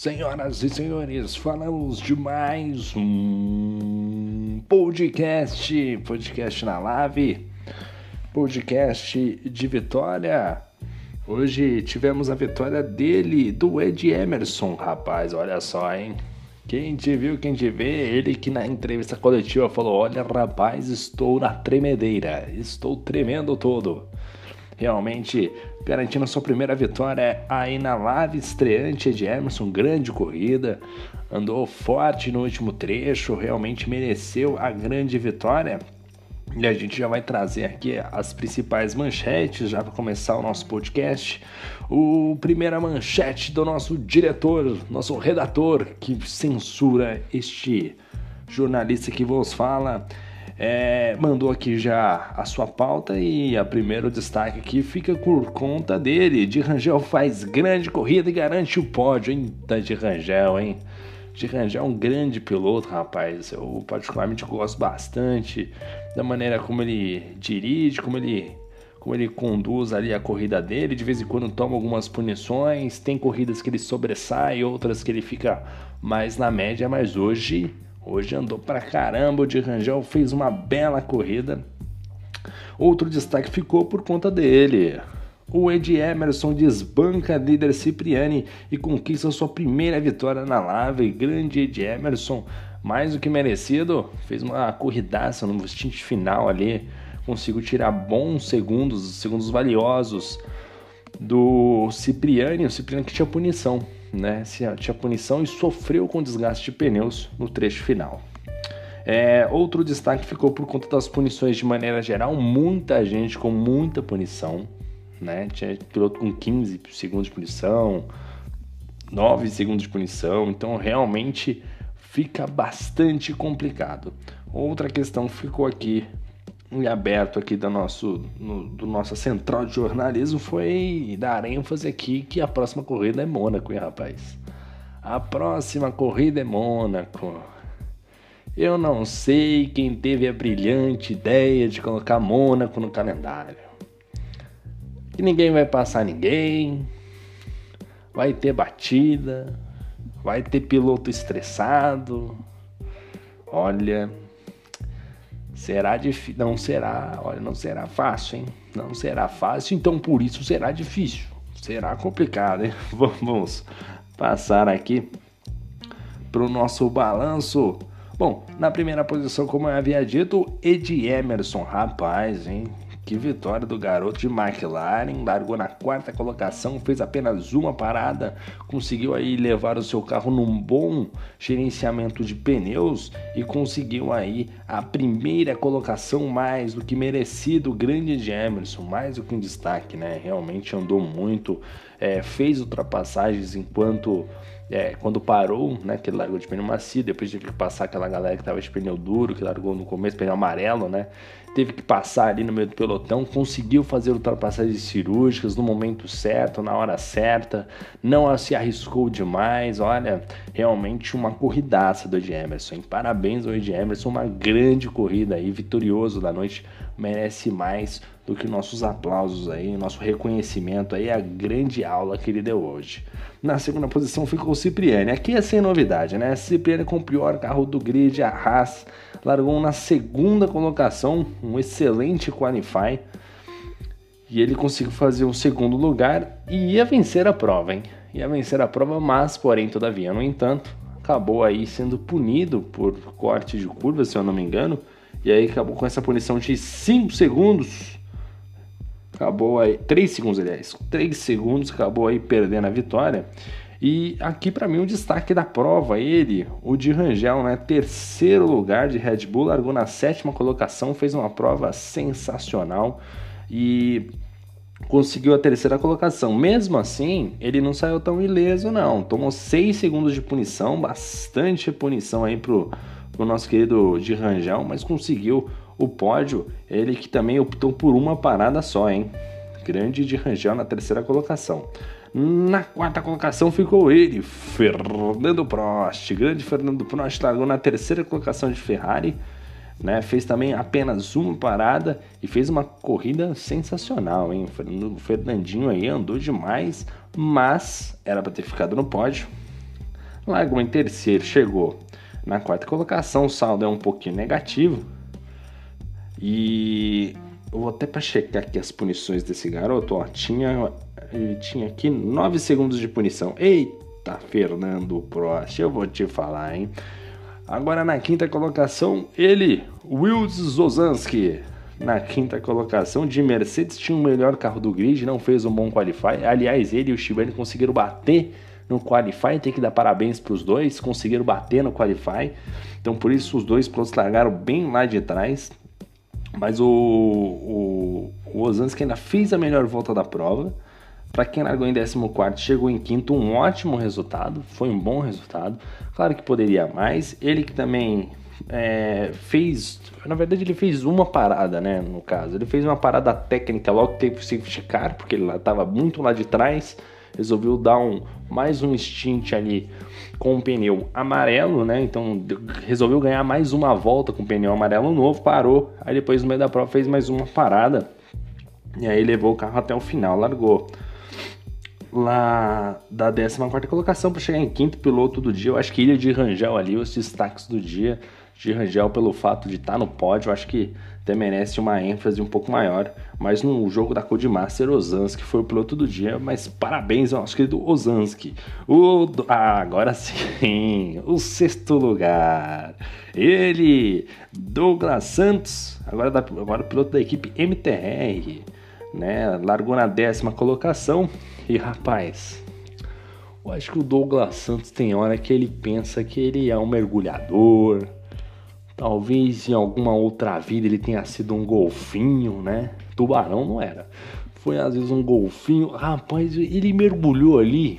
Senhoras e senhores, falamos de mais um podcast, podcast na live, podcast de vitória. Hoje tivemos a vitória dele, do Ed Emerson, rapaz, olha só, hein? Quem te viu, quem te vê, ele que na entrevista coletiva falou: Olha, rapaz, estou na tremedeira, estou tremendo todo realmente garantindo sua primeira vitória aí na live estreante de Emerson, grande corrida, andou forte no último trecho, realmente mereceu a grande vitória. E a gente já vai trazer aqui as principais manchetes já para começar o nosso podcast. O primeira manchete do nosso diretor, nosso redator que censura este jornalista que vos fala é, mandou aqui já a sua pauta e a primeiro destaque aqui fica por conta dele. De Rangel faz grande corrida e garante o pódio, hein? Da de Rangel, hein? De Rangel é um grande piloto, rapaz. Eu particularmente gosto bastante da maneira como ele dirige, como ele como ele conduz ali a corrida dele, de vez em quando toma algumas punições, tem corridas que ele sobressai, outras que ele fica mais na média, mas hoje Hoje andou pra caramba, o de Rangel fez uma bela corrida. Outro destaque ficou por conta dele. O Ed Emerson desbanca líder Cipriani e conquista sua primeira vitória na Lave. Grande Ed Emerson, mais do que merecido, fez uma corridaça no stint final ali. Conseguiu tirar bons segundos, segundos valiosos do Cipriani. O Cipriani que tinha punição né? Tinha punição e sofreu com desgaste de pneus no trecho final. É, outro destaque ficou por conta das punições de maneira geral, muita gente com muita punição, né? Tinha piloto com 15 segundos de punição, 9 segundos de punição, então realmente fica bastante complicado. Outra questão ficou aqui em aberto aqui do nosso, no, do nossa central de jornalismo foi dar ênfase aqui que a próxima corrida é Mônaco, hein, rapaz? A próxima corrida é Mônaco. Eu não sei quem teve a brilhante ideia de colocar Mônaco no calendário. Que ninguém vai passar ninguém, vai ter batida, vai ter piloto estressado. Olha, Será difícil. Não será, olha, não será fácil, hein? Não será fácil, então por isso será difícil. Será complicado, hein? Vamos passar aqui para o nosso balanço. Bom, na primeira posição, como eu havia dito, Ed Emerson, rapaz, hein? Que vitória do garoto de McLaren, largou na quarta colocação, fez apenas uma parada, conseguiu aí levar o seu carro num bom gerenciamento de pneus e conseguiu aí a primeira colocação mais do que merecido, grande de Emerson, mais do que um destaque, né? Realmente andou muito, é, fez ultrapassagens enquanto é, quando parou, né, que ele largou de pneu macio, depois teve que passar aquela galera que tava de pneu duro, que largou no começo, pneu amarelo, né, teve que passar ali no meio do pelotão, conseguiu fazer ultrapassagens cirúrgicas no momento certo, na hora certa, não se arriscou demais, olha, realmente uma corridaça do Ed Emerson, hein? parabéns ao Ed Emerson, uma grande corrida aí, vitorioso da noite, merece mais do que nossos aplausos aí, nosso reconhecimento aí, a grande aula que ele deu hoje. Na segunda posição ficou o Cipriani. Aqui é sem novidade, né? Cipriani com o pior carro do grid, a Haas, largou na segunda colocação, um excelente qualify. E ele conseguiu fazer o segundo lugar e ia vencer a prova, hein? Ia vencer a prova, mas, porém, todavia, no entanto, acabou aí sendo punido por corte de curva, se eu não me engano. E aí acabou com essa punição de 5 segundos acabou aí, 3 segundos aliás, 3 segundos, acabou aí perdendo a vitória. E aqui para mim o um destaque da prova, ele, o de Rangel, né? Terceiro lugar de Red Bull, largou na sétima colocação, fez uma prova sensacional e conseguiu a terceira colocação. Mesmo assim, ele não saiu tão ileso, não. Tomou 6 segundos de punição, bastante punição aí pro, pro nosso querido de Rangel, mas conseguiu o pódio, ele que também optou por uma parada só, hein? Grande de Rangel na terceira colocação. Na quarta colocação ficou ele, Fernando Prost. Grande Fernando Prost largou na terceira colocação de Ferrari. Né, fez também apenas uma parada e fez uma corrida sensacional, hein? O Fernandinho aí andou demais, mas era para ter ficado no pódio. largou em terceiro, chegou na quarta colocação, o saldo é um pouquinho negativo. E eu vou até para checar aqui as punições desse garoto, ó, tinha ele tinha aqui 9 segundos de punição. Eita, Fernando Prost, eu vou te falar, hein? Agora na quinta colocação, ele, Wills Zozanski. Na quinta colocação de Mercedes tinha o melhor carro do grid, não fez um bom qualify. Aliás, ele e o Shibane conseguiram bater no Qualify, tem que dar parabéns para os dois, conseguiram bater no Qualify, então por isso os dois pilotos largaram bem lá de trás, mas o, o, o Osansky ainda fez a melhor volta da prova, para quem largou em 14, chegou em quinto, um ótimo resultado, foi um bom resultado. Claro que poderia mais. Ele que também é, fez, na verdade, ele fez uma parada, né? No caso, ele fez uma parada técnica logo que teve o safety car, porque ele estava muito lá de trás resolveu dar um, mais um stint ali com o pneu amarelo, né? Então resolveu ganhar mais uma volta com o pneu amarelo novo, parou, aí depois no meio da prova fez mais uma parada e aí levou o carro até o final, largou lá da 14 colocação para chegar em quinto piloto do dia. Eu acho que Ilha de Rangel ali, os destaques do dia de Rangel pelo fato de estar tá no pódio, eu acho que até merece uma ênfase um pouco maior. Mas no jogo da Codemaster, Ozanski foi o piloto do dia. Mas parabéns ao nosso querido Ozanski. O, ah, agora sim, o sexto lugar. Ele, Douglas Santos, agora, da, agora piloto da equipe MTR. Né, largou na décima colocação. E rapaz, eu acho que o Douglas Santos tem hora que ele pensa que ele é um mergulhador Talvez em alguma outra vida ele tenha sido um golfinho, né? Tubarão não era. Foi às vezes um golfinho. Rapaz, ele mergulhou ali,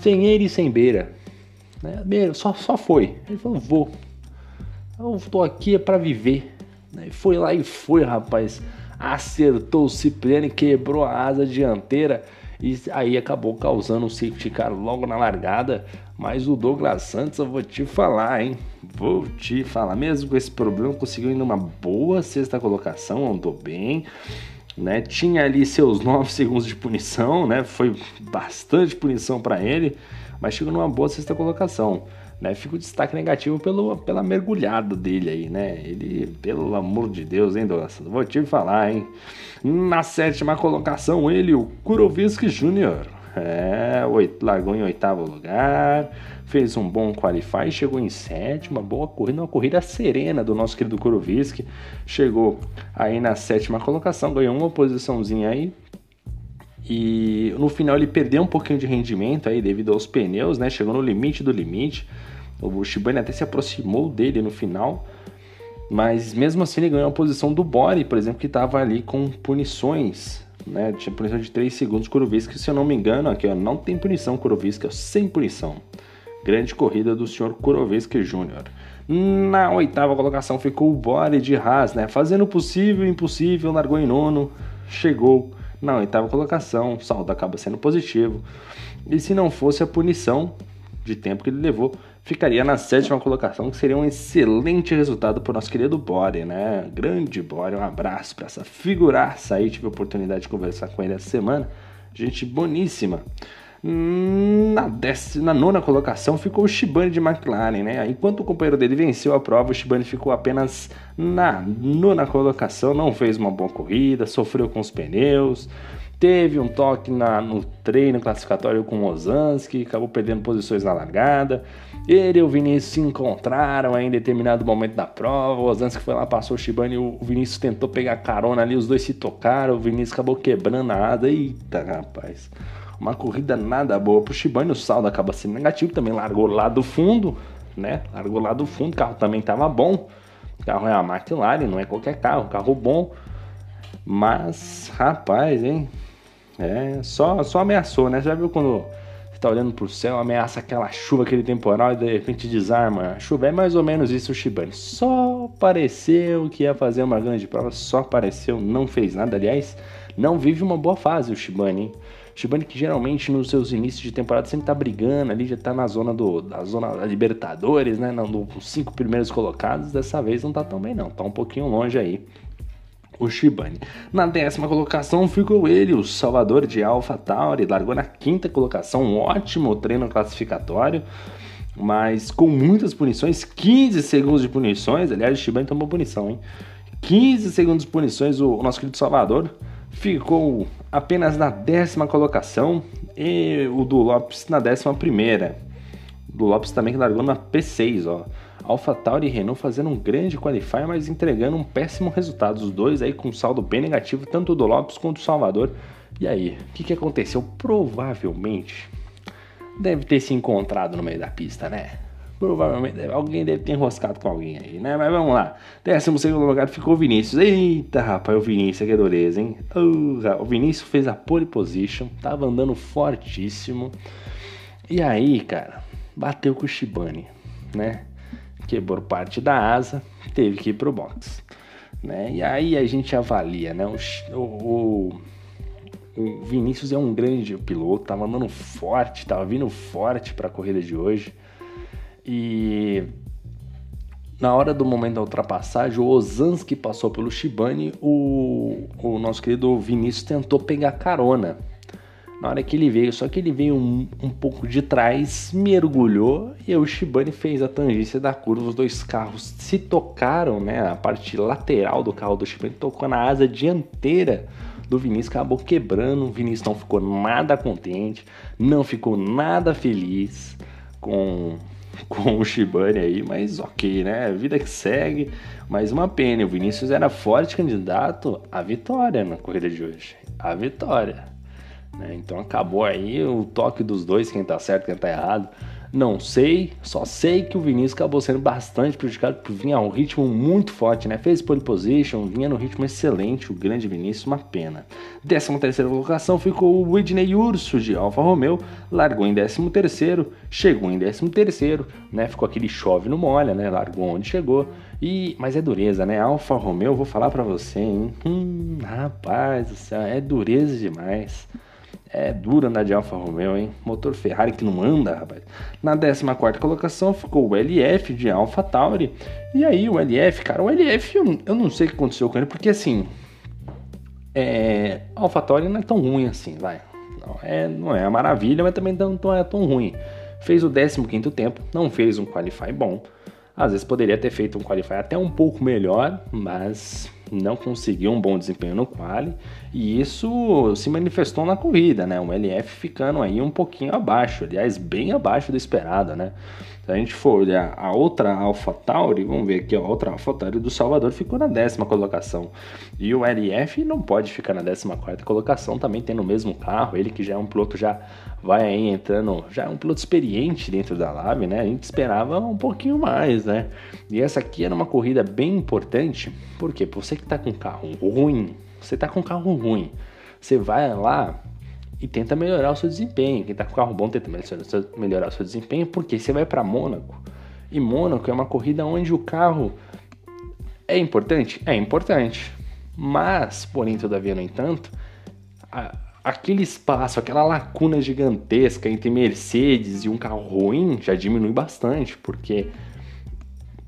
sem ele e sem beira. Né? Só, só foi. Ele falou: vou. Eu tô aqui é para viver. Né? Foi lá e foi, rapaz. Acertou o Cipriano e quebrou a asa dianteira. E aí acabou causando um safety car logo na largada. Mas o Douglas Santos, eu vou te falar, hein? Vou te falar. Mesmo com esse problema, conseguiu ir numa boa sexta colocação, andou bem. Né? Tinha ali seus 9 segundos de punição, né? Foi bastante punição para ele, mas chegou numa boa sexta colocação. Né? Fica o destaque negativo pelo, pela mergulhada dele aí, né? Ele, pelo amor de Deus, hein, Douglas? Vou te falar, hein? Na sétima colocação, ele, o Kuroviski Jr. É, largou em oitavo lugar, fez um bom qualify, chegou em sétima, boa corrida, uma corrida serena do nosso querido Kuroviski. Chegou aí na sétima colocação, ganhou uma posiçãozinha aí. E no final ele perdeu um pouquinho de rendimento aí devido aos pneus, né? Chegou no limite do limite. O Shibane até se aproximou dele no final. Mas mesmo assim ele ganhou a posição do Bore, por exemplo, que estava ali com punições né? Tinha punição de 3 segundos Kuroviski, se eu não me engano, aqui ó, não tem punição Kuroviski, é sem punição. Grande corrida do senhor Kuroviski Jr. Na oitava colocação ficou o Bore de Haas, né? Fazendo o possível e impossível, largou em nono, chegou na oitava colocação, o saldo acaba sendo positivo. E se não fosse a punição de tempo que ele levou, ficaria na sétima colocação, que seria um excelente resultado para o nosso querido Bore, né? Grande Bore, um abraço para essa figuraça aí, tive a oportunidade de conversar com ele essa semana, gente boníssima. Na, décima, na nona colocação ficou o Shibane de McLaren, né? Enquanto o companheiro dele venceu a prova, o Shibane ficou apenas na nona colocação, não fez uma boa corrida, sofreu com os pneus, Teve um toque na, no treino classificatório com o Ozanski, acabou perdendo posições na largada. Ele e o Vinícius se encontraram em determinado momento da prova. O Ozanski foi lá, passou o Shibane o Vinícius tentou pegar carona ali. Os dois se tocaram. O Vinícius acabou quebrando a asa. Eita, rapaz. Uma corrida nada boa pro Shibane. O saldo acaba sendo negativo. Também largou lá do fundo, né? Largou lá do fundo. O carro também tava bom. O carro é a McLaren, não é qualquer carro. Carro bom. Mas, rapaz, hein? É, só, só ameaçou, né? Já viu quando você tá olhando pro céu, ameaça aquela chuva, aquele temporal e de repente desarma? A chuva é mais ou menos isso o Shibane. Só pareceu que ia fazer uma grande prova, só pareceu, não fez nada. Aliás, não vive uma boa fase o Shibane, hein? Shibane que geralmente nos seus inícios de temporada sempre tá brigando ali, já tá na zona do da zona da Libertadores, né? Nos cinco primeiros colocados, dessa vez não tá tão bem não, tá um pouquinho longe aí o Shibane. Na décima colocação ficou ele, o Salvador de Alpha Tauri, largou na quinta colocação, um ótimo treino classificatório. mas com muitas punições, 15 segundos de punições. Aliás, o Shibane tomou punição, hein? 15 segundos de punições, o, nosso querido Salvador ficou apenas na décima colocação e o do Lopes na décima primeira. Do Lopes também que largou na P6, ó. AlphaTauri e Renault fazendo um grande qualify, mas entregando um péssimo resultado. Os dois aí com saldo bem negativo, tanto do Lopes quanto do Salvador. E aí, o que, que aconteceu? Provavelmente deve ter se encontrado no meio da pista, né? Provavelmente alguém deve ter enroscado com alguém aí, né? Mas vamos lá. Décimo segundo lugar ficou o Vinícius. Eita, rapaz, o Vinícius, que dureza, hein? Uh, o Vinícius fez a pole position, tava andando fortíssimo. E aí, cara, bateu com o Shibane, né? Quebrou parte da asa, teve que ir pro box. Né? E aí a gente avalia, né? O, o, o Vinícius é um grande piloto, tava andando forte, tava vindo forte para a corrida de hoje. E na hora do momento da ultrapassagem, o Ozanski passou pelo Shibane, o, o nosso querido Vinícius tentou pegar carona. Na hora que ele veio, só que ele veio um, um pouco de trás, mergulhou e o Shibane fez a tangência da curva. Os dois carros se tocaram, né? A parte lateral do carro do Shibane tocou na asa dianteira do Vinícius, acabou quebrando. O Vinícius não ficou nada contente, não ficou nada feliz com com o Shibane aí, mas ok, né? Vida que segue. Mais uma pena. O Vinícius era forte candidato à vitória na corrida de hoje. A vitória. Né? Então acabou aí o toque dos dois, quem tá certo, quem tá errado. Não sei, só sei que o Vinícius acabou sendo bastante prejudicado por vinha a um ritmo muito forte, né? Fez pole position, vinha no ritmo excelente, o grande Vinícius, uma pena. 13 terceira colocação ficou o Whitney Urso de Alfa Romeo, largou em 13 terceiro, chegou em 13 terceiro, né? Ficou aquele chove no molha, né? Largou onde chegou. E, mas é dureza, né? Alfa Romeo, vou falar para você, hein? Hum, rapaz do céu, é dureza demais. É duro andar de Alfa Romeo, hein? Motor Ferrari que não anda, rapaz. Na 14 colocação ficou o LF de Alfa Tauri. E aí o LF, cara, o LF eu, eu não sei o que aconteceu com ele, porque assim. É, Alfa Tauri não é tão ruim assim, vai. Não é, não é a maravilha, mas também não, não é tão ruim. Fez o 15 tempo, não fez um qualify bom. Às vezes poderia ter feito um qualify até um pouco melhor, mas não conseguiu um bom desempenho no quali e isso se manifestou na corrida, né? O LF ficando aí um pouquinho abaixo, aliás, bem abaixo do esperado, né? Se a gente for olhar a outra AlphaTauri, vamos ver aqui, a outra AlphaTauri do Salvador ficou na décima colocação. E o LF não pode ficar na décima quarta colocação, também tendo o mesmo carro, ele que já é um piloto já vai aí entrando, já é um piloto experiente dentro da Lab, né? A gente esperava um pouquinho mais, né? E essa aqui era uma corrida bem importante, porque você que tá com carro ruim, você tá com carro ruim, você vai lá e tenta melhorar o seu desempenho. Quem tá com carro bom tenta melhorar o seu desempenho, porque você vai para Mônaco. E Mônaco é uma corrida onde o carro é importante? É importante. Mas, porém, todavia, no entanto, a, aquele espaço, aquela lacuna gigantesca entre Mercedes e um carro ruim já diminui bastante, porque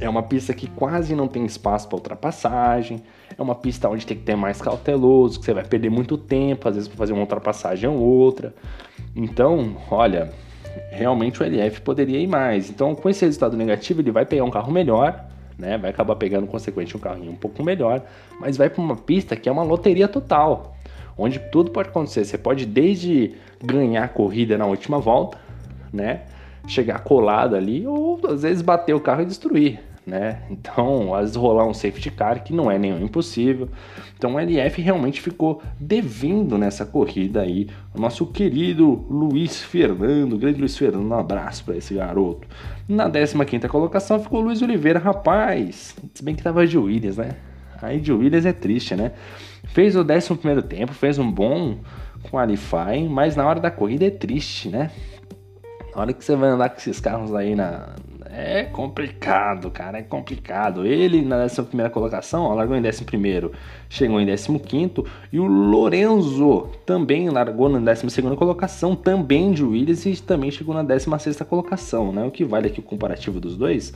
é uma pista que quase não tem espaço para ultrapassagem. É uma pista onde tem que ter mais cauteloso, que você vai perder muito tempo, às vezes para fazer uma ultrapassagem ou outra. Então, olha, realmente o LF poderia ir mais. Então, com esse resultado negativo, ele vai pegar um carro melhor, né? Vai acabar pegando, consequentemente, um carrinho um pouco melhor, mas vai para uma pista que é uma loteria total, onde tudo pode acontecer. Você pode desde ganhar a corrida na última volta, né? Chegar colado ali, ou às vezes bater o carro e destruir né? Então, às vezes rolar um safety car, que não é nenhum impossível. Então, o LF realmente ficou devendo nessa corrida aí. O nosso querido Luiz Fernando, grande Luiz Fernando, um abraço para esse garoto. Na 15 colocação ficou Luiz Oliveira, rapaz. Se bem que tava de Williams, né? Aí de Williams é triste, né? Fez o 11 tempo, fez um bom qualifying, mas na hora da corrida é triste, né? Na hora que você vai andar com esses carros aí na, é complicado, cara, é complicado. Ele na 11 colocação, ó, largou em 11, chegou em 15, e o Lorenzo também largou na 12 colocação, também de Williams, e também chegou na 16 colocação, né? O que vale aqui o comparativo dos dois,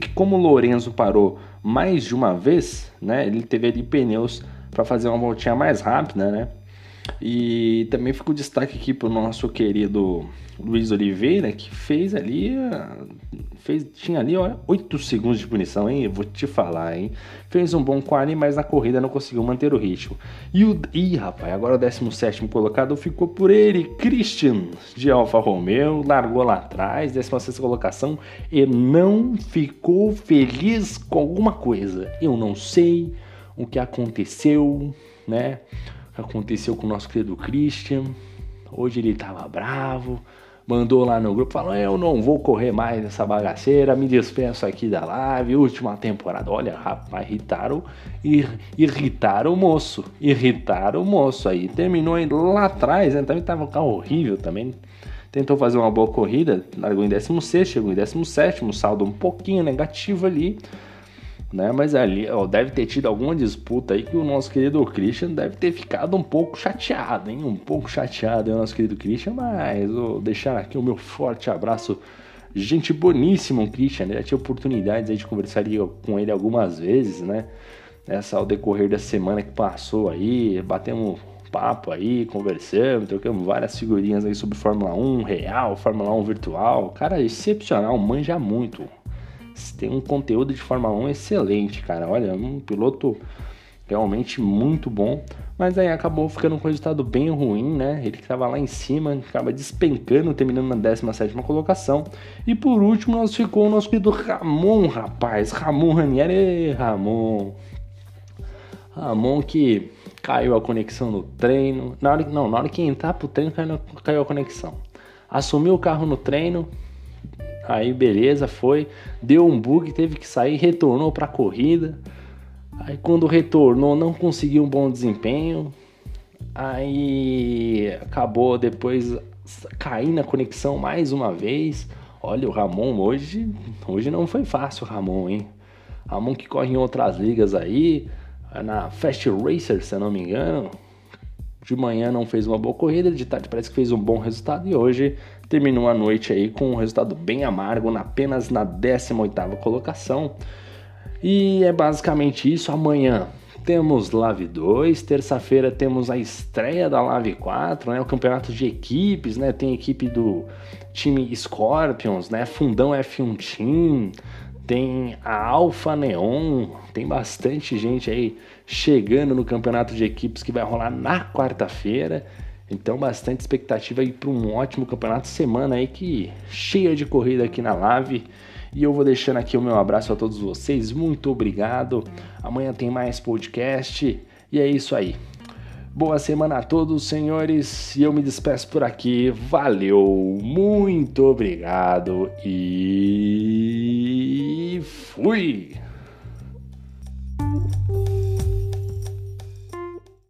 que como o Lorenzo parou mais de uma vez, né? Ele teve ali pneus para fazer uma voltinha mais rápida, né? E também fica o destaque aqui para o nosso querido Luiz Oliveira, que fez ali. Fez, tinha ali, ó, 8 segundos de punição, hein? vou te falar, hein? Fez um bom quali, mas na corrida não conseguiu manter o ritmo. E o. Ih, rapaz, agora o 17 colocado ficou por ele, Christian de Alfa Romeo, largou lá atrás, 16 colocação, e não ficou feliz com alguma coisa. Eu não sei o que aconteceu, né? Aconteceu com o nosso querido Christian. Hoje ele tava bravo, mandou lá no grupo, falou: Eu não vou correr mais nessa bagaceira, me despeço aqui da live, última temporada. Olha, rapaz, irritaram, ir, irritaram o moço, irritaram o moço aí. Terminou lá atrás, né? Também tava um carro horrível também. Tentou fazer uma boa corrida, largou em 16, chegou em 17, saldo um pouquinho negativo ali né? Mas ali, ó, deve ter tido alguma disputa aí que o nosso querido Christian deve ter ficado um pouco chateado, hein? Um pouco chateado, o nosso querido Christian, mas vou deixar aqui o meu forte abraço. Gente boníssima, o Christian, né? Já tinha oportunidades aí de conversar com ele algumas vezes, né? Nessa ao decorrer da semana que passou aí, batemos papo aí, conversamos, trocamos várias figurinhas aí sobre Fórmula 1 real, Fórmula 1 virtual. Cara, excepcional, manja muito tem um conteúdo de Fórmula 1 excelente, cara. Olha, um piloto realmente muito bom, mas aí acabou ficando com um resultado bem ruim, né? Ele que estava lá em cima, acaba despencando, terminando na 17 colocação. E por último, nós ficou o nosso querido Ramon, rapaz. Ramon Ranieri, Ramon. Ramon que caiu a conexão no treino. Na hora, não, na hora que entrar pro treino, caiu, caiu a conexão. Assumiu o carro no treino, Aí beleza, foi, deu um bug, teve que sair, retornou para a corrida. Aí quando retornou, não conseguiu um bom desempenho. Aí acabou depois caindo a conexão mais uma vez. Olha, o Ramon hoje, hoje não foi fácil, Ramon, hein? Ramon que corre em outras ligas aí, na Fast Racer, se eu não me engano. De manhã não fez uma boa corrida, de tarde parece que fez um bom resultado e hoje terminou a noite aí com um resultado bem amargo, apenas na 18ª colocação. E é basicamente isso. Amanhã temos Live 2, terça-feira temos a estreia da Live 4, né, o campeonato de equipes, né, tem equipe do time Scorpions, né, Fundão F1 Team, tem a Alfa Neon, tem bastante gente aí chegando no campeonato de equipes que vai rolar na quarta-feira. Então, bastante expectativa aí para um ótimo campeonato. Semana aí que cheia de corrida aqui na Live. E eu vou deixando aqui o meu abraço a todos vocês. Muito obrigado. Amanhã tem mais podcast. E é isso aí. Boa semana a todos, senhores. E eu me despeço por aqui. Valeu, muito obrigado e fui!